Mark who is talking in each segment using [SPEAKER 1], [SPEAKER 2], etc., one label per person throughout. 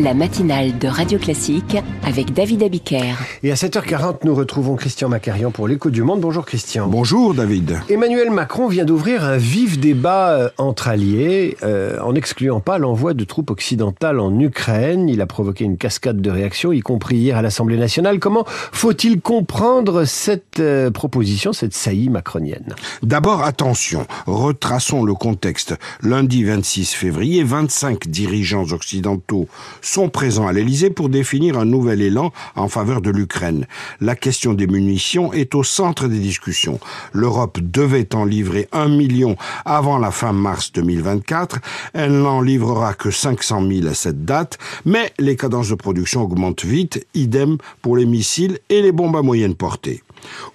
[SPEAKER 1] la matinale de Radio Classique avec David Abiker.
[SPEAKER 2] Et à 7h40, nous retrouvons Christian Macarian pour l'écho du monde. Bonjour Christian.
[SPEAKER 3] Bonjour David.
[SPEAKER 2] Emmanuel Macron vient d'ouvrir un vif débat euh, entre alliés euh, en n'excluant pas l'envoi de troupes occidentales en Ukraine. Il a provoqué une cascade de réactions, y compris hier à l'Assemblée nationale. Comment faut-il comprendre cette euh, proposition, cette saillie macronienne?
[SPEAKER 3] D'abord, attention, retraçons le contexte. Lundi 26 février, 25 dirigeants occidentaux sont présents à l'Elysée pour définir un nouvel élan en faveur de l'Ukraine. La question des munitions est au centre des discussions. L'Europe devait en livrer un million avant la fin mars 2024. Elle n'en livrera que 500 000 à cette date, mais les cadences de production augmentent vite, idem pour les missiles et les bombes à moyenne portée.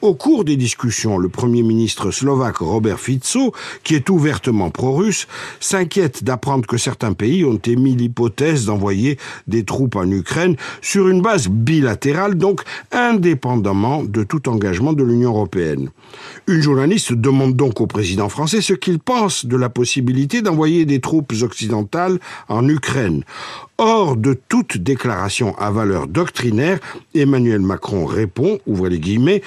[SPEAKER 3] Au cours des discussions, le Premier ministre slovaque Robert Fico, qui est ouvertement pro-russe, s'inquiète d'apprendre que certains pays ont émis l'hypothèse d'envoyer des troupes en Ukraine sur une base bilatérale, donc indépendamment de tout engagement de l'Union européenne. Une journaliste demande donc au président français ce qu'il pense de la possibilité d'envoyer des troupes occidentales en Ukraine. Hors de toute déclaration à valeur doctrinaire, Emmanuel Macron répond, ouvrez les guillemets,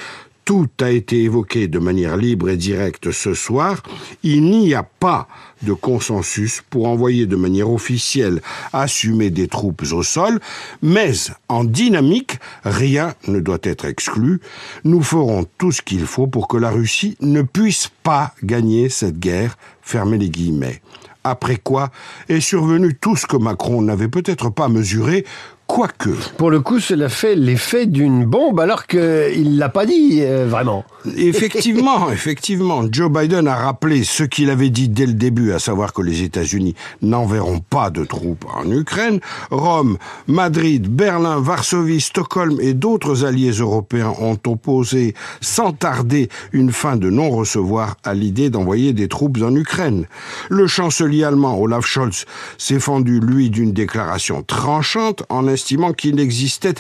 [SPEAKER 3] tout a été évoqué de manière libre et directe ce soir. Il n'y a pas de consensus pour envoyer de manière officielle assumer des troupes au sol, mais en dynamique, rien ne doit être exclu. Nous ferons tout ce qu'il faut pour que la Russie ne puisse pas gagner cette guerre. Fermez les guillemets après quoi est survenu tout ce que Macron n'avait peut-être pas mesuré, quoique.
[SPEAKER 2] Pour le coup, cela fait l'effet d'une bombe alors qu'il ne l'a pas dit euh, vraiment.
[SPEAKER 3] Effectivement, effectivement, Joe Biden a rappelé ce qu'il avait dit dès le début, à savoir que les États-Unis n'enverront pas de troupes en Ukraine. Rome, Madrid, Berlin, Varsovie, Stockholm et d'autres alliés européens ont opposé sans tarder une fin de non-recevoir à l'idée d'envoyer des troupes en Ukraine. Le chancelier allemand Olaf Scholz s'est fendu, lui, d'une déclaration tranchante en qu'il existait,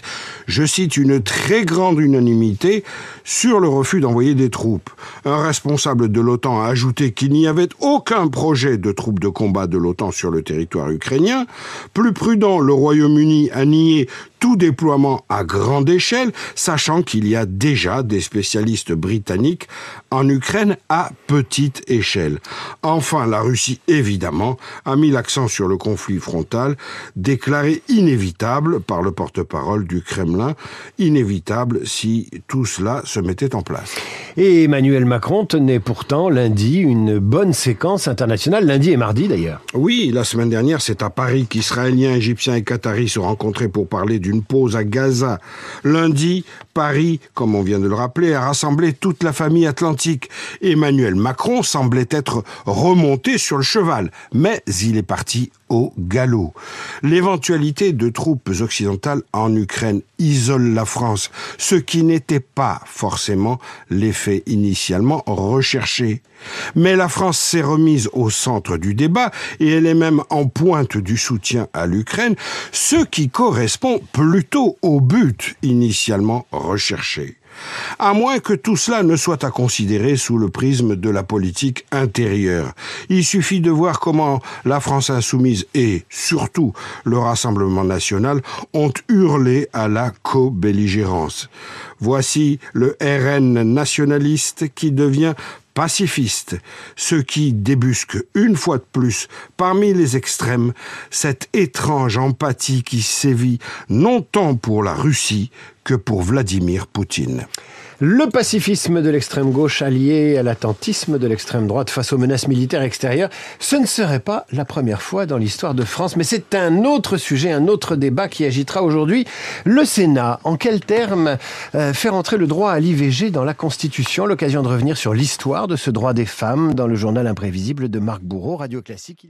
[SPEAKER 3] je cite, une très grande unanimité sur le refus d'envoyer des troupes. Un responsable de l'OTAN a ajouté qu'il n'y avait aucun projet de troupes de combat de l'OTAN sur le territoire ukrainien. Plus prudent, le Royaume-Uni a nié tout déploiement à grande échelle, sachant qu'il y a déjà des spécialistes britanniques en Ukraine à petite échelle. Enfin, la Russie, évidemment, a mis l'accent sur le conflit frontal, déclaré inévitable par le porte-parole du Kremlin, inévitable si tout cela se mettait en place.
[SPEAKER 2] Et Emmanuel Macron tenait pourtant lundi une bonne séquence internationale, lundi et mardi d'ailleurs.
[SPEAKER 3] Oui, la semaine dernière, c'est à Paris qu'Israéliens, Égyptiens et Qataris se rencontrés pour parler du une pause à Gaza. Lundi, Paris, comme on vient de le rappeler, a rassemblé toute la famille atlantique. Emmanuel Macron semblait être remonté sur le cheval, mais il est parti au galop. L'éventualité de troupes occidentales en Ukraine isole la France, ce qui n'était pas forcément l'effet initialement recherché. Mais la France s'est remise au centre du débat et elle est même en pointe du soutien à l'Ukraine, ce qui correspond plutôt au but initialement recherché. À moins que tout cela ne soit à considérer sous le prisme de la politique intérieure. Il suffit de voir comment la France insoumise et, surtout, le Rassemblement national ont hurlé à la co-belligérance. Voici le RN nationaliste qui devient pacifiste, ce qui débusque une fois de plus parmi les extrêmes cette étrange empathie qui sévit non tant pour la Russie que pour Vladimir Poutine.
[SPEAKER 2] Le pacifisme de l'extrême gauche allié à l'attentisme de l'extrême droite face aux menaces militaires extérieures, ce ne serait pas la première fois dans l'histoire de France, mais c'est un autre sujet, un autre débat qui agitera aujourd'hui le Sénat. En quels termes euh, faire entrer le droit à l'IVG dans la Constitution? L'occasion de revenir sur l'histoire de ce droit des femmes dans le journal imprévisible de Marc Bourreau, Radio Classique.